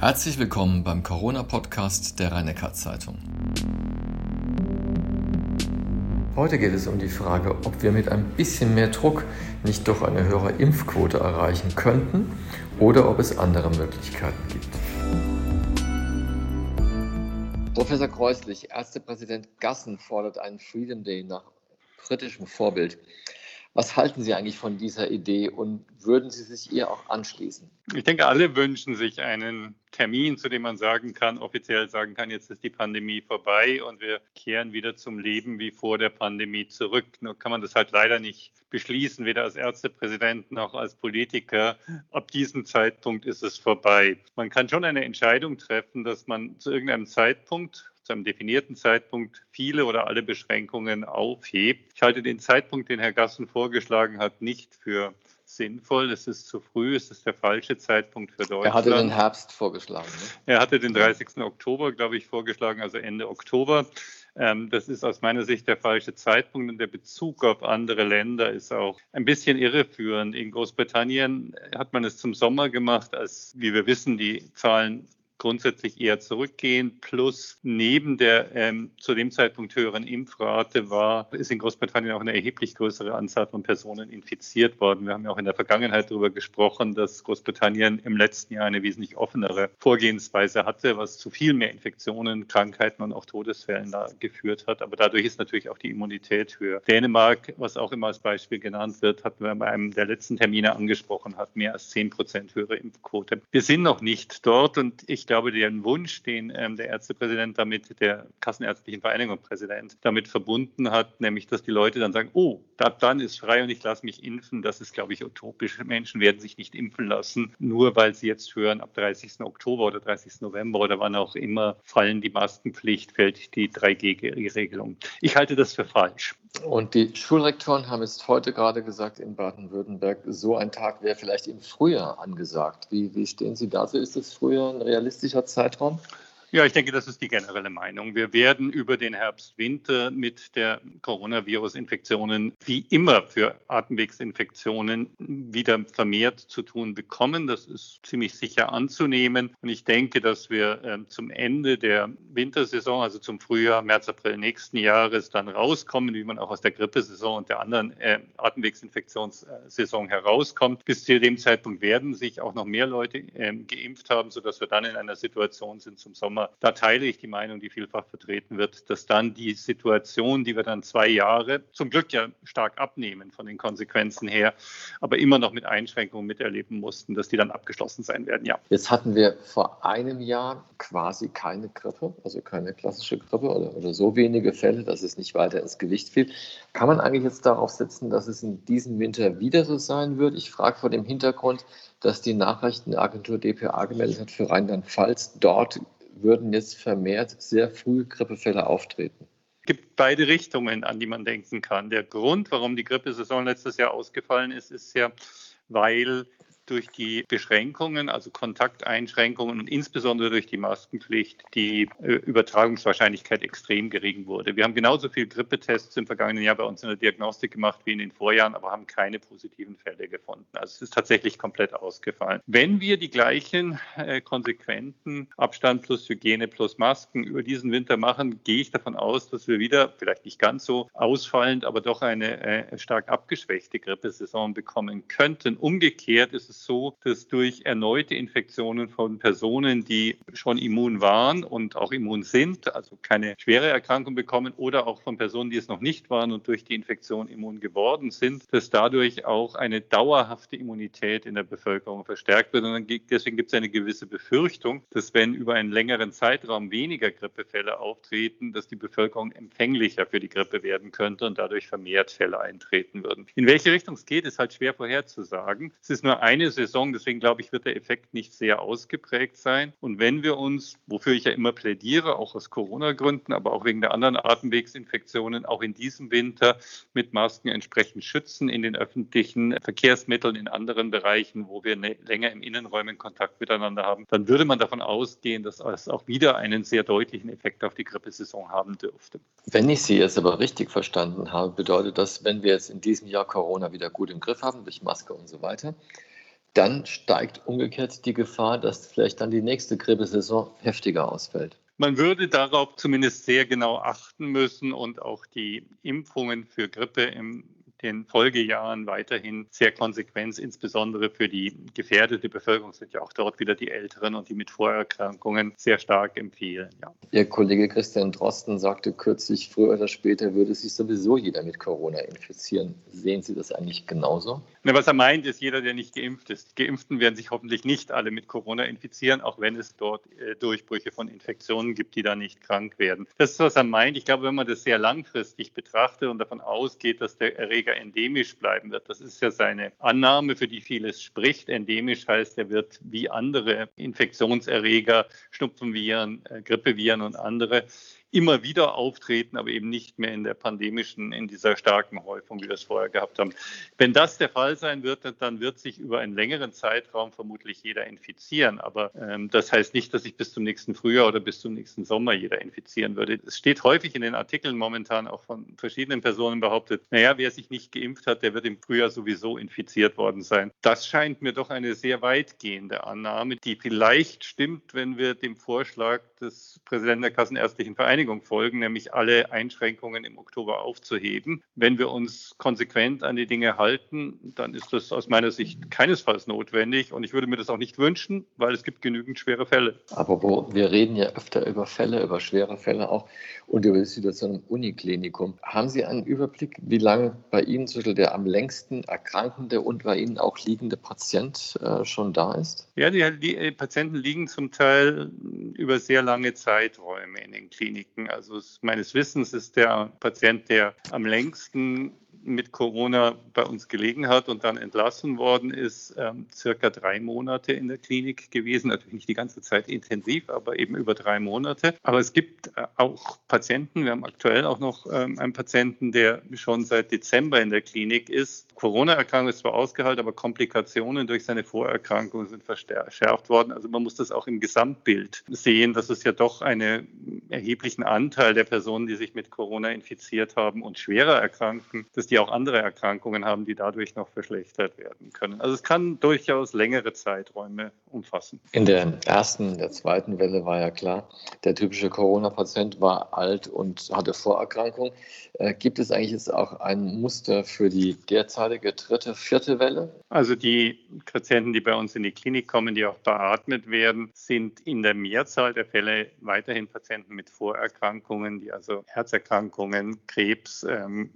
Herzlich willkommen beim Corona-Podcast der rhein zeitung Heute geht es um die Frage, ob wir mit ein bisschen mehr Druck nicht doch eine höhere Impfquote erreichen könnten oder ob es andere Möglichkeiten gibt. Professor Kreuslich, Ärztepräsident Gassen fordert einen Freedom Day nach britischem Vorbild. Was halten Sie eigentlich von dieser Idee und würden Sie sich ihr auch anschließen? Ich denke, alle wünschen sich einen Termin, zu dem man sagen kann, offiziell sagen kann, jetzt ist die Pandemie vorbei und wir kehren wieder zum Leben wie vor der Pandemie zurück. Nur kann man das halt leider nicht beschließen, weder als Ärztepräsident noch als Politiker. Ab diesem Zeitpunkt ist es vorbei. Man kann schon eine Entscheidung treffen, dass man zu irgendeinem Zeitpunkt zu einem definierten Zeitpunkt viele oder alle Beschränkungen aufhebt. Ich halte den Zeitpunkt, den Herr Gassen vorgeschlagen hat, nicht für sinnvoll. Es ist zu früh, es ist der falsche Zeitpunkt für Deutschland. Er hatte den Herbst vorgeschlagen. Ne? Er hatte den 30. Oktober, glaube ich, vorgeschlagen, also Ende Oktober. Ähm, das ist aus meiner Sicht der falsche Zeitpunkt und der Bezug auf andere Länder ist auch ein bisschen irreführend. In Großbritannien hat man es zum Sommer gemacht, als, wie wir wissen, die Zahlen grundsätzlich eher zurückgehen. Plus neben der ähm, zu dem Zeitpunkt höheren Impfrate war, ist in Großbritannien auch eine erheblich größere Anzahl von Personen infiziert worden. Wir haben ja auch in der Vergangenheit darüber gesprochen, dass Großbritannien im letzten Jahr eine wesentlich offenere Vorgehensweise hatte, was zu viel mehr Infektionen, Krankheiten und auch Todesfällen geführt hat. Aber dadurch ist natürlich auch die Immunität höher. Dänemark, was auch immer als Beispiel genannt wird, hatten wir bei einem der letzten Termine angesprochen, hat mehr als 10 Prozent höhere Impfquote. Wir sind noch nicht dort und ich glaube, den Wunsch, den ähm, der Ärztepräsident damit, der Kassenärztlichen Vereinigung Präsident damit verbunden hat, nämlich, dass die Leute dann sagen, oh, ab dann ist frei und ich lasse mich impfen, das ist, glaube ich, utopisch. Menschen werden sich nicht impfen lassen, nur weil sie jetzt hören, ab 30. Oktober oder 30. November oder wann auch immer fallen die Maskenpflicht, fällt die 3G-Regelung. Ich halte das für falsch. Und die Schulrektoren haben es heute gerade gesagt in Baden-Württemberg, so ein Tag wäre vielleicht im Frühjahr angesagt. Wie, wie stehen Sie dazu? Ist das Frühjahr ein realistischer Zeitraum? Ja, ich denke, das ist die generelle Meinung. Wir werden über den Herbst, Winter mit der Coronavirus-Infektionen wie immer für Atemwegsinfektionen wieder vermehrt zu tun bekommen. Das ist ziemlich sicher anzunehmen. Und ich denke, dass wir äh, zum Ende der Wintersaison, also zum Frühjahr, März, April nächsten Jahres dann rauskommen, wie man auch aus der Grippesaison und der anderen äh, Atemwegsinfektionssaison herauskommt. Bis zu dem Zeitpunkt werden sich auch noch mehr Leute äh, geimpft haben, sodass wir dann in einer Situation sind zum Sommer, Sommer. Da teile ich die Meinung, die vielfach vertreten wird, dass dann die Situation, die wir dann zwei Jahre zum Glück ja stark abnehmen von den Konsequenzen her, aber immer noch mit Einschränkungen miterleben mussten, dass die dann abgeschlossen sein werden. Ja. Jetzt hatten wir vor einem Jahr quasi keine Grippe, also keine klassische Grippe oder, oder so wenige Fälle, dass es nicht weiter ins Gewicht fiel. Kann man eigentlich jetzt darauf setzen, dass es in diesem Winter wieder so sein wird? Ich frage vor dem Hintergrund, dass die Nachrichtenagentur dpa gemeldet hat für Rheinland-Pfalz. Dort würden jetzt vermehrt sehr früh Grippefälle auftreten. Es gibt beide Richtungen, an die man denken kann. Der Grund, warum die Grippesaison letztes Jahr ausgefallen ist, ist ja, weil durch die Beschränkungen, also Kontakteinschränkungen und insbesondere durch die Maskenpflicht die äh, Übertragungswahrscheinlichkeit extrem gering wurde. Wir haben genauso viel Grippetests im vergangenen Jahr bei uns in der Diagnostik gemacht wie in den Vorjahren, aber haben keine positiven Fälle gefunden. Also es ist tatsächlich komplett ausgefallen. Wenn wir die gleichen äh, konsequenten Abstand plus Hygiene plus Masken über diesen Winter machen, gehe ich davon aus, dass wir wieder, vielleicht nicht ganz so ausfallend, aber doch eine äh, stark abgeschwächte Grippesaison bekommen könnten. Umgekehrt ist es so, dass durch erneute Infektionen von Personen, die schon immun waren und auch immun sind, also keine schwere Erkrankung bekommen oder auch von Personen, die es noch nicht waren und durch die Infektion immun geworden sind, dass dadurch auch eine dauerhafte Immunität in der Bevölkerung verstärkt wird. Und deswegen gibt es eine gewisse Befürchtung, dass wenn über einen längeren Zeitraum weniger Grippefälle auftreten, dass die Bevölkerung empfänglicher für die Grippe werden könnte und dadurch vermehrt Fälle eintreten würden. In welche Richtung es geht, ist halt schwer vorherzusagen. Es ist nur eine Saison. Deswegen glaube ich, wird der Effekt nicht sehr ausgeprägt sein. Und wenn wir uns, wofür ich ja immer plädiere, auch aus Corona-Gründen, aber auch wegen der anderen Atemwegsinfektionen, auch in diesem Winter mit Masken entsprechend schützen in den öffentlichen Verkehrsmitteln, in anderen Bereichen, wo wir länger im Innenräumen Kontakt miteinander haben, dann würde man davon ausgehen, dass es auch wieder einen sehr deutlichen Effekt auf die Grippesaison haben dürfte. Wenn ich Sie jetzt aber richtig verstanden habe, bedeutet das, wenn wir jetzt in diesem Jahr Corona wieder gut im Griff haben, durch Maske und so weiter, dann steigt umgekehrt die Gefahr, dass vielleicht dann die nächste Grippesaison heftiger ausfällt. Man würde darauf zumindest sehr genau achten müssen und auch die Impfungen für Grippe im den Folgejahren weiterhin sehr konsequent, insbesondere für die gefährdete Bevölkerung sind ja auch dort wieder die Älteren und die mit Vorerkrankungen sehr stark empfehlen. Ja. Ihr Kollege Christian Drosten sagte kürzlich, früher oder später würde sich sowieso jeder mit Corona infizieren. Sehen Sie das eigentlich genauso? Na, was er meint, ist jeder, der nicht geimpft ist. Geimpften werden sich hoffentlich nicht alle mit Corona infizieren, auch wenn es dort äh, Durchbrüche von Infektionen gibt, die da nicht krank werden. Das ist, was er meint. Ich glaube, wenn man das sehr langfristig betrachtet und davon ausgeht, dass der Erreger endemisch bleiben wird, das ist ja seine Annahme, für die vieles spricht. Endemisch heißt, er wird wie andere Infektionserreger, Schnupfenviren, äh, Grippeviren und andere immer wieder auftreten, aber eben nicht mehr in der pandemischen, in dieser starken Häufung, wie wir es vorher gehabt haben. Wenn das der Fall sein wird, dann wird sich über einen längeren Zeitraum vermutlich jeder infizieren. Aber ähm, das heißt nicht, dass sich bis zum nächsten Frühjahr oder bis zum nächsten Sommer jeder infizieren würde. Es steht häufig in den Artikeln momentan auch von verschiedenen Personen behauptet, naja, wer sich nicht geimpft hat, der wird im Frühjahr sowieso infiziert worden sein. Das scheint mir doch eine sehr weitgehende Annahme, die vielleicht stimmt, wenn wir dem Vorschlag des Präsidenten der Kassenärztlichen Vereinigung Beschleunigung folgen, nämlich alle Einschränkungen im Oktober aufzuheben. Wenn wir uns konsequent an die Dinge halten, dann ist das aus meiner Sicht keinesfalls notwendig und ich würde mir das auch nicht wünschen, weil es gibt genügend schwere Fälle. Aber wir reden ja öfter über Fälle, über schwere Fälle auch und über die Situation im Uniklinikum. Haben Sie einen Überblick, wie lange bei Ihnen zum Beispiel der am längsten erkrankende und bei Ihnen auch liegende Patient äh, schon da ist? Ja, die, die Patienten liegen zum Teil über sehr lange Zeiträume in den Kliniken. Kliniken. Also meines Wissens ist der Patient, der am längsten mit Corona bei uns gelegen hat und dann entlassen worden ist, ähm, circa drei Monate in der Klinik gewesen. Natürlich nicht die ganze Zeit intensiv, aber eben über drei Monate. Aber es gibt äh, auch Patienten, wir haben aktuell auch noch ähm, einen Patienten, der schon seit Dezember in der Klinik ist. Corona-Erkrankung ist zwar ausgehalten, aber Komplikationen durch seine Vorerkrankung sind verschärft worden. Also man muss das auch im Gesamtbild sehen, dass es ja doch einen erheblichen Anteil der Personen, die sich mit Corona infiziert haben und schwerer erkranken, dass die auch andere Erkrankungen haben, die dadurch noch verschlechtert werden können. Also es kann durchaus längere Zeiträume umfassen. In der ersten, der zweiten Welle war ja klar, der typische Corona-Patient war alt und hatte Vorerkrankungen. Äh, gibt es eigentlich jetzt auch ein Muster für die derzeitige dritte, vierte Welle? Also die Patienten, die bei uns in die Klinik kommen, die auch beatmet werden, sind in der Mehrzahl der Fälle weiterhin Patienten mit Vorerkrankungen, die also Herzerkrankungen, Krebs, ähm,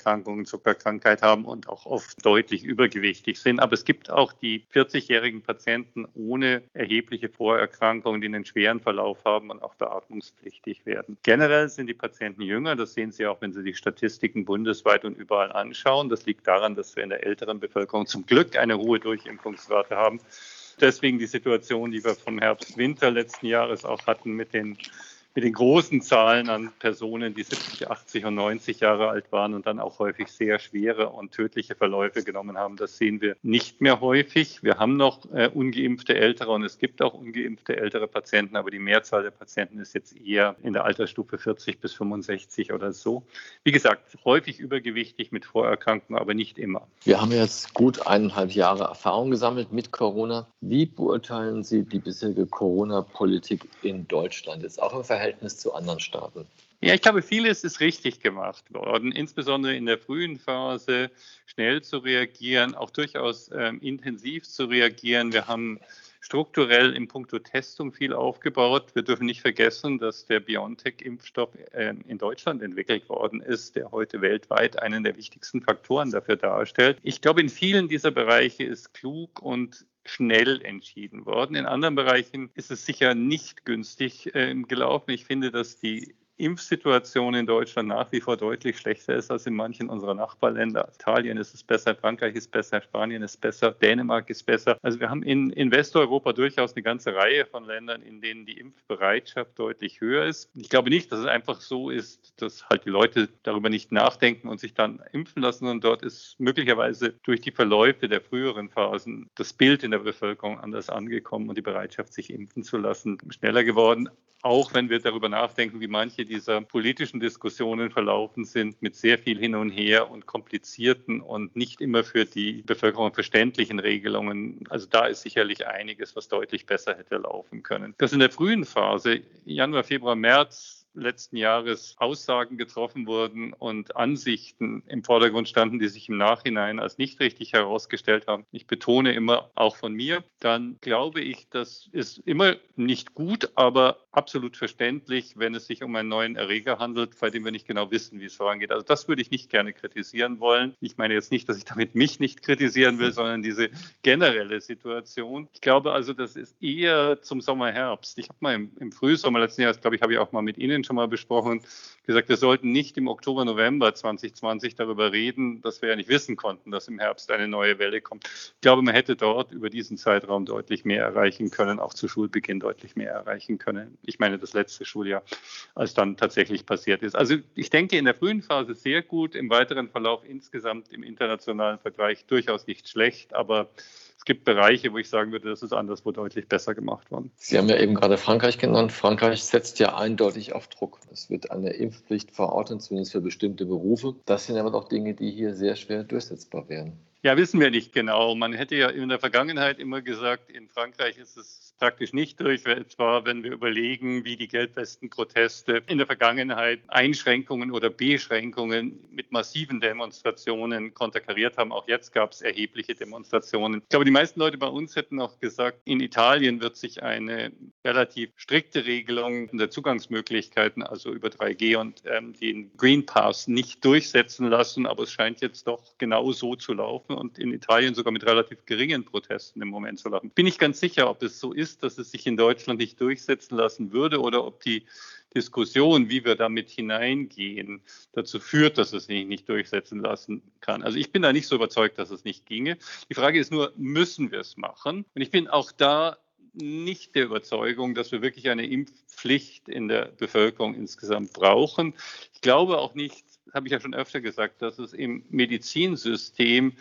Stoffwechselerkrankungen, Zuckerkrankheit haben und auch oft deutlich übergewichtig sind. Aber es gibt auch die 40-jährigen Patienten ohne erhebliche Vorerkrankungen, die einen schweren Verlauf haben und auch beatmungspflichtig werden. Generell sind die Patienten jünger, das sehen Sie auch, wenn Sie die Statistiken bundesweit und überall anschauen. Das liegt daran, dass wir in der älteren Bevölkerung zum Glück eine hohe Durchimpfungsrate haben. Deswegen die Situation, die wir vom Herbst, Winter letzten Jahres auch hatten mit den mit den großen Zahlen an Personen, die 70, 80 und 90 Jahre alt waren und dann auch häufig sehr schwere und tödliche Verläufe genommen haben. Das sehen wir nicht mehr häufig. Wir haben noch äh, ungeimpfte Ältere und es gibt auch ungeimpfte ältere Patienten, aber die Mehrzahl der Patienten ist jetzt eher in der Altersstufe 40 bis 65 oder so. Wie gesagt, häufig übergewichtig mit Vorerkrankungen, aber nicht immer. Wir haben jetzt gut eineinhalb Jahre Erfahrung gesammelt mit Corona. Wie beurteilen Sie die bisherige Corona-Politik in Deutschland? Ist auch im Verhältnis Verhältnis zu anderen Staaten? Ja, ich glaube, vieles ist richtig gemacht worden, insbesondere in der frühen Phase schnell zu reagieren, auch durchaus ähm, intensiv zu reagieren. Wir haben strukturell im Punkto Testung viel aufgebaut. Wir dürfen nicht vergessen, dass der BioNTech-Impfstoff äh, in Deutschland entwickelt worden ist, der heute weltweit einen der wichtigsten Faktoren dafür darstellt. Ich glaube, in vielen dieser Bereiche ist klug und schnell entschieden worden. In anderen Bereichen ist es sicher nicht günstig äh, gelaufen. Ich finde, dass die Impfsituation in Deutschland nach wie vor deutlich schlechter ist als in manchen unserer Nachbarländer. Italien ist es besser, Frankreich ist besser, Spanien ist besser, Dänemark ist besser. Also wir haben in, in Westeuropa durchaus eine ganze Reihe von Ländern, in denen die Impfbereitschaft deutlich höher ist. Ich glaube nicht, dass es einfach so ist, dass halt die Leute darüber nicht nachdenken und sich dann impfen lassen, sondern dort ist möglicherweise durch die Verläufe der früheren Phasen das Bild in der Bevölkerung anders angekommen und die Bereitschaft, sich impfen zu lassen, schneller geworden. Auch wenn wir darüber nachdenken, wie manche dieser politischen Diskussionen verlaufen sind, mit sehr viel hin und her und komplizierten und nicht immer für die Bevölkerung verständlichen Regelungen. Also da ist sicherlich einiges, was deutlich besser hätte laufen können. Das in der frühen Phase, Januar, Februar, März, letzten Jahres Aussagen getroffen wurden und Ansichten im Vordergrund standen, die sich im Nachhinein als nicht richtig herausgestellt haben. Ich betone immer auch von mir, dann glaube ich, das ist immer nicht gut, aber absolut verständlich, wenn es sich um einen neuen Erreger handelt, bei dem wir nicht genau wissen, wie es vorangeht. Also das würde ich nicht gerne kritisieren wollen. Ich meine jetzt nicht, dass ich damit mich nicht kritisieren will, sondern diese generelle Situation. Ich glaube also, das ist eher zum Sommer, Herbst. Ich habe mal im, im Frühsommer letzten Jahres, glaube ich, habe ich auch mal mit Ihnen schon mal besprochen, gesagt, wir sollten nicht im Oktober, November 2020 darüber reden, dass wir ja nicht wissen konnten, dass im Herbst eine neue Welle kommt. Ich glaube, man hätte dort über diesen Zeitraum deutlich mehr erreichen können, auch zu Schulbeginn deutlich mehr erreichen können ich meine das letzte Schuljahr, als dann tatsächlich passiert ist. Also ich denke in der frühen Phase sehr gut, im weiteren Verlauf insgesamt im internationalen Vergleich durchaus nicht schlecht, aber es gibt Bereiche, wo ich sagen würde, das ist anderswo deutlich besser gemacht worden. Sie haben ja eben gerade Frankreich genannt. Frankreich setzt ja eindeutig auf Druck. Es wird eine Impfpflicht verordnet, zumindest für bestimmte Berufe. Das sind aber doch Dinge, die hier sehr schwer durchsetzbar wären. Ja, wissen wir nicht genau. Man hätte ja in der Vergangenheit immer gesagt, in Frankreich ist es praktisch nicht durch, etwa wenn wir überlegen, wie die Gelbwesten-Proteste in der Vergangenheit Einschränkungen oder Beschränkungen mit massiven Demonstrationen konterkariert haben. Auch jetzt gab es erhebliche Demonstrationen. Ich glaube, die meisten Leute bei uns hätten auch gesagt, in Italien wird sich eine relativ strikte Regelung der Zugangsmöglichkeiten, also über 3G und ähm, den Green Pass, nicht durchsetzen lassen. Aber es scheint jetzt doch genau so zu laufen und in Italien sogar mit relativ geringen Protesten im Moment zu laufen. Bin ich ganz sicher, ob es so ist, dass es sich in Deutschland nicht durchsetzen lassen würde oder ob die Diskussion, wie wir damit hineingehen, dazu führt, dass es sich nicht durchsetzen lassen kann. Also ich bin da nicht so überzeugt, dass es nicht ginge. Die Frage ist nur, müssen wir es machen? Und ich bin auch da nicht der Überzeugung, dass wir wirklich eine Impfpflicht in der Bevölkerung insgesamt brauchen. Ich glaube auch nicht, habe ich ja schon öfter gesagt, dass es im Medizinsystem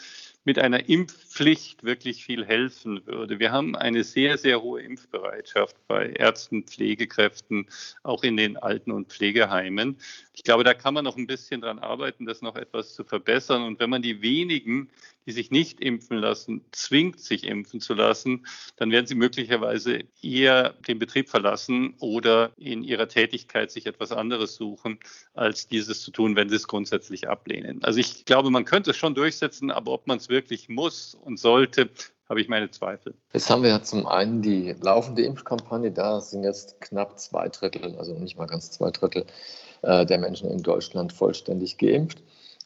mit einer Impfpflicht wirklich viel helfen würde. Wir haben eine sehr, sehr hohe Impfbereitschaft bei Ärzten, Pflegekräften, auch in den Alten- und Pflegeheimen. Ich glaube, da kann man noch ein bisschen dran arbeiten, das noch etwas zu verbessern. Und wenn man die wenigen, die sich nicht impfen lassen, zwingt, sich impfen zu lassen, dann werden sie möglicherweise eher den Betrieb verlassen oder in ihrer Tätigkeit sich etwas anderes suchen, als dieses zu tun, wenn sie es grundsätzlich ablehnen. Also ich glaube, man könnte es schon durchsetzen, aber ob man es wirklich muss und sollte, habe ich meine Zweifel. Jetzt haben wir ja zum einen die laufende Impfkampagne, da sind jetzt knapp zwei Drittel, also nicht mal ganz zwei Drittel äh, der Menschen in Deutschland vollständig geimpft.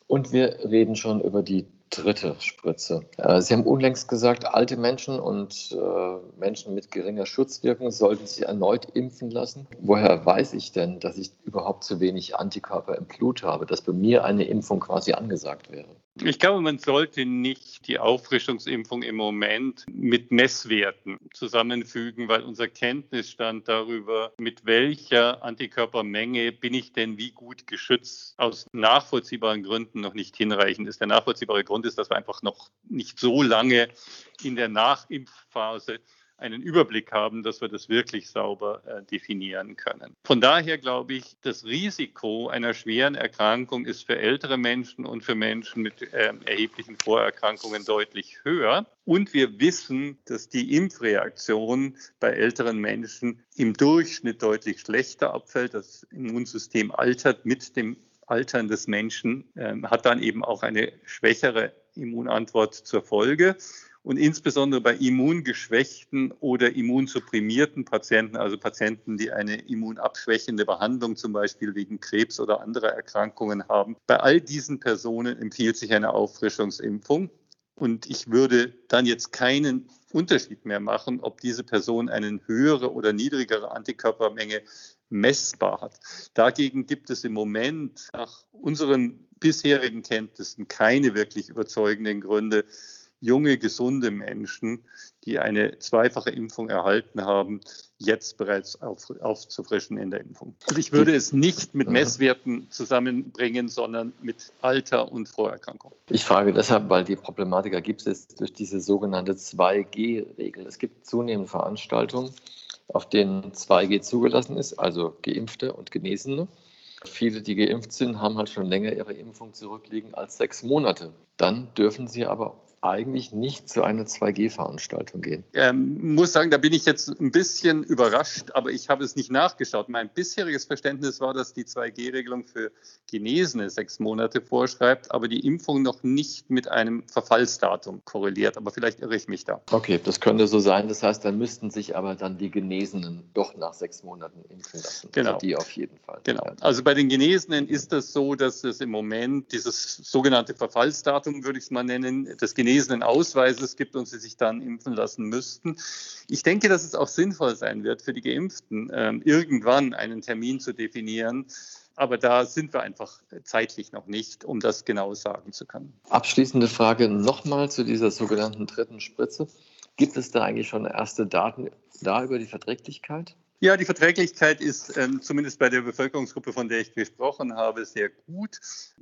Und wir reden schon über die dritte Spritze. Äh, Sie haben unlängst gesagt, alte Menschen und äh, Menschen mit geringer Schutzwirkung sollten sich erneut impfen lassen. Woher weiß ich denn, dass ich überhaupt zu wenig Antikörper im Blut habe, dass bei mir eine Impfung quasi angesagt wäre? Ich glaube, man sollte nicht die Auffrischungsimpfung im Moment mit Messwerten zusammenfügen, weil unser Kenntnisstand darüber, mit welcher Antikörpermenge bin ich denn wie gut geschützt, aus nachvollziehbaren Gründen noch nicht hinreichend ist. Der nachvollziehbare Grund ist, dass wir einfach noch nicht so lange in der Nachimpfphase einen Überblick haben, dass wir das wirklich sauber äh, definieren können. Von daher glaube ich, das Risiko einer schweren Erkrankung ist für ältere Menschen und für Menschen mit äh, erheblichen Vorerkrankungen deutlich höher. Und wir wissen, dass die Impfreaktion bei älteren Menschen im Durchschnitt deutlich schlechter abfällt. Das Immunsystem altert mit dem Altern des Menschen, äh, hat dann eben auch eine schwächere Immunantwort zur Folge und insbesondere bei immungeschwächten oder immunsupprimierten Patienten, also Patienten, die eine immunabschwächende Behandlung zum Beispiel wegen Krebs oder anderer Erkrankungen haben. Bei all diesen Personen empfiehlt sich eine Auffrischungsimpfung. Und ich würde dann jetzt keinen Unterschied mehr machen, ob diese Person eine höhere oder niedrigere Antikörpermenge messbar hat. Dagegen gibt es im Moment nach unseren bisherigen Kenntnissen keine wirklich überzeugenden Gründe, junge, gesunde Menschen, die eine zweifache Impfung erhalten haben, jetzt bereits auf, aufzufrischen in der Impfung. Also ich würde es nicht mit Messwerten zusammenbringen, sondern mit Alter und Vorerkrankung. Ich frage deshalb, weil die Problematik ergibt es durch diese sogenannte 2G-Regel. Es gibt zunehmend Veranstaltungen, auf denen 2G zugelassen ist, also Geimpfte und Genesene. Viele, die geimpft sind, haben halt schon länger ihre Impfung zurückliegen als sechs Monate. Dann dürfen sie aber eigentlich nicht zu einer 2G-Veranstaltung gehen. Ähm, muss sagen, da bin ich jetzt ein bisschen überrascht, aber ich habe es nicht nachgeschaut. Mein bisheriges Verständnis war, dass die 2G-Regelung für Genesene sechs Monate vorschreibt, aber die Impfung noch nicht mit einem Verfallsdatum korreliert. Aber vielleicht irre ich mich da. Okay, das könnte so sein. Das heißt, dann müssten sich aber dann die Genesenen doch nach sechs Monaten impfen lassen. Genau. Also die auf jeden Fall. Genau. Also bei den Genesenen ist das so, dass es im Moment dieses sogenannte Verfallsdatum, würde ich es mal nennen, des Genesenen gelesenen Ausweises gibt und sie sich dann impfen lassen müssten. Ich denke, dass es auch sinnvoll sein wird für die Geimpften, ähm, irgendwann einen Termin zu definieren. Aber da sind wir einfach zeitlich noch nicht, um das genau sagen zu können. Abschließende Frage nochmal zu dieser sogenannten dritten Spritze. Gibt es da eigentlich schon erste Daten da über die Verträglichkeit? Ja, die Verträglichkeit ist ähm, zumindest bei der Bevölkerungsgruppe, von der ich gesprochen habe, sehr gut.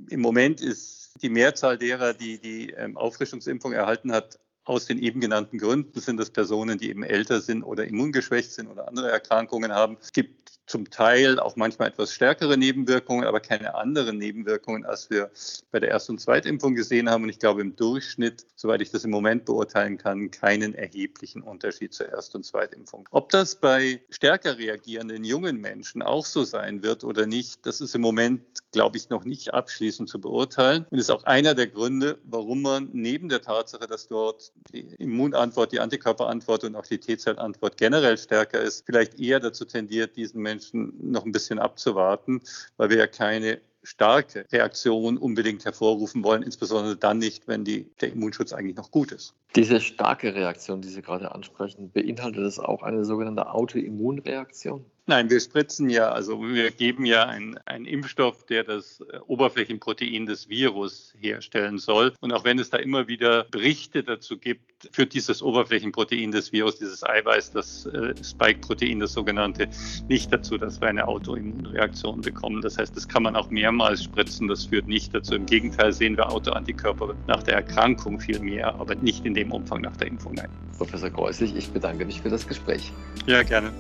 Im Moment ist die Mehrzahl derer, die die ähm, Auffrischungsimpfung erhalten hat, aus den eben genannten Gründen sind das Personen, die eben älter sind oder immungeschwächt sind oder andere Erkrankungen haben. Es gibt zum Teil auch manchmal etwas stärkere Nebenwirkungen, aber keine anderen Nebenwirkungen, als wir bei der Erst- und Zweitimpfung gesehen haben. Und ich glaube im Durchschnitt, soweit ich das im Moment beurteilen kann, keinen erheblichen Unterschied zur Erst- und Zweitimpfung. Ob das bei stärker reagierenden jungen Menschen auch so sein wird oder nicht, das ist im Moment, glaube ich, noch nicht abschließend zu beurteilen. Und ist auch einer der Gründe, warum man neben der Tatsache, dass dort die Immunantwort, die Antikörperantwort und auch die T-Zellantwort generell stärker ist, vielleicht eher dazu tendiert, diesen Menschen noch ein bisschen abzuwarten, weil wir ja keine starke Reaktion unbedingt hervorrufen wollen, insbesondere dann nicht, wenn die, der Immunschutz eigentlich noch gut ist. Diese starke Reaktion, die Sie gerade ansprechen, beinhaltet das auch eine sogenannte Autoimmunreaktion? Nein, wir spritzen ja, also wir geben ja einen, Impfstoff, der das äh, Oberflächenprotein des Virus herstellen soll. Und auch wenn es da immer wieder Berichte dazu gibt, führt dieses Oberflächenprotein des Virus, dieses Eiweiß, das äh, Spike-Protein, das sogenannte, nicht dazu, dass wir eine Autoimmunreaktion bekommen. Das heißt, das kann man auch mehrmals spritzen, das führt nicht dazu. Im Gegenteil sehen wir Autoantikörper nach der Erkrankung viel mehr, aber nicht in dem Umfang nach der Impfung. Nein. Professor Kreuslich, ich bedanke mich für das Gespräch. Ja, gerne.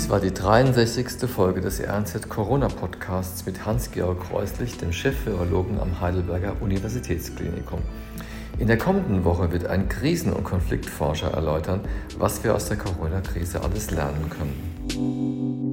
Dies war die 63. Folge des RNZ Corona Podcasts mit Hans-Georg Kreuslich, dem Chef-Virologen am Heidelberger Universitätsklinikum. In der kommenden Woche wird ein Krisen- und Konfliktforscher erläutern, was wir aus der Corona-Krise alles lernen können.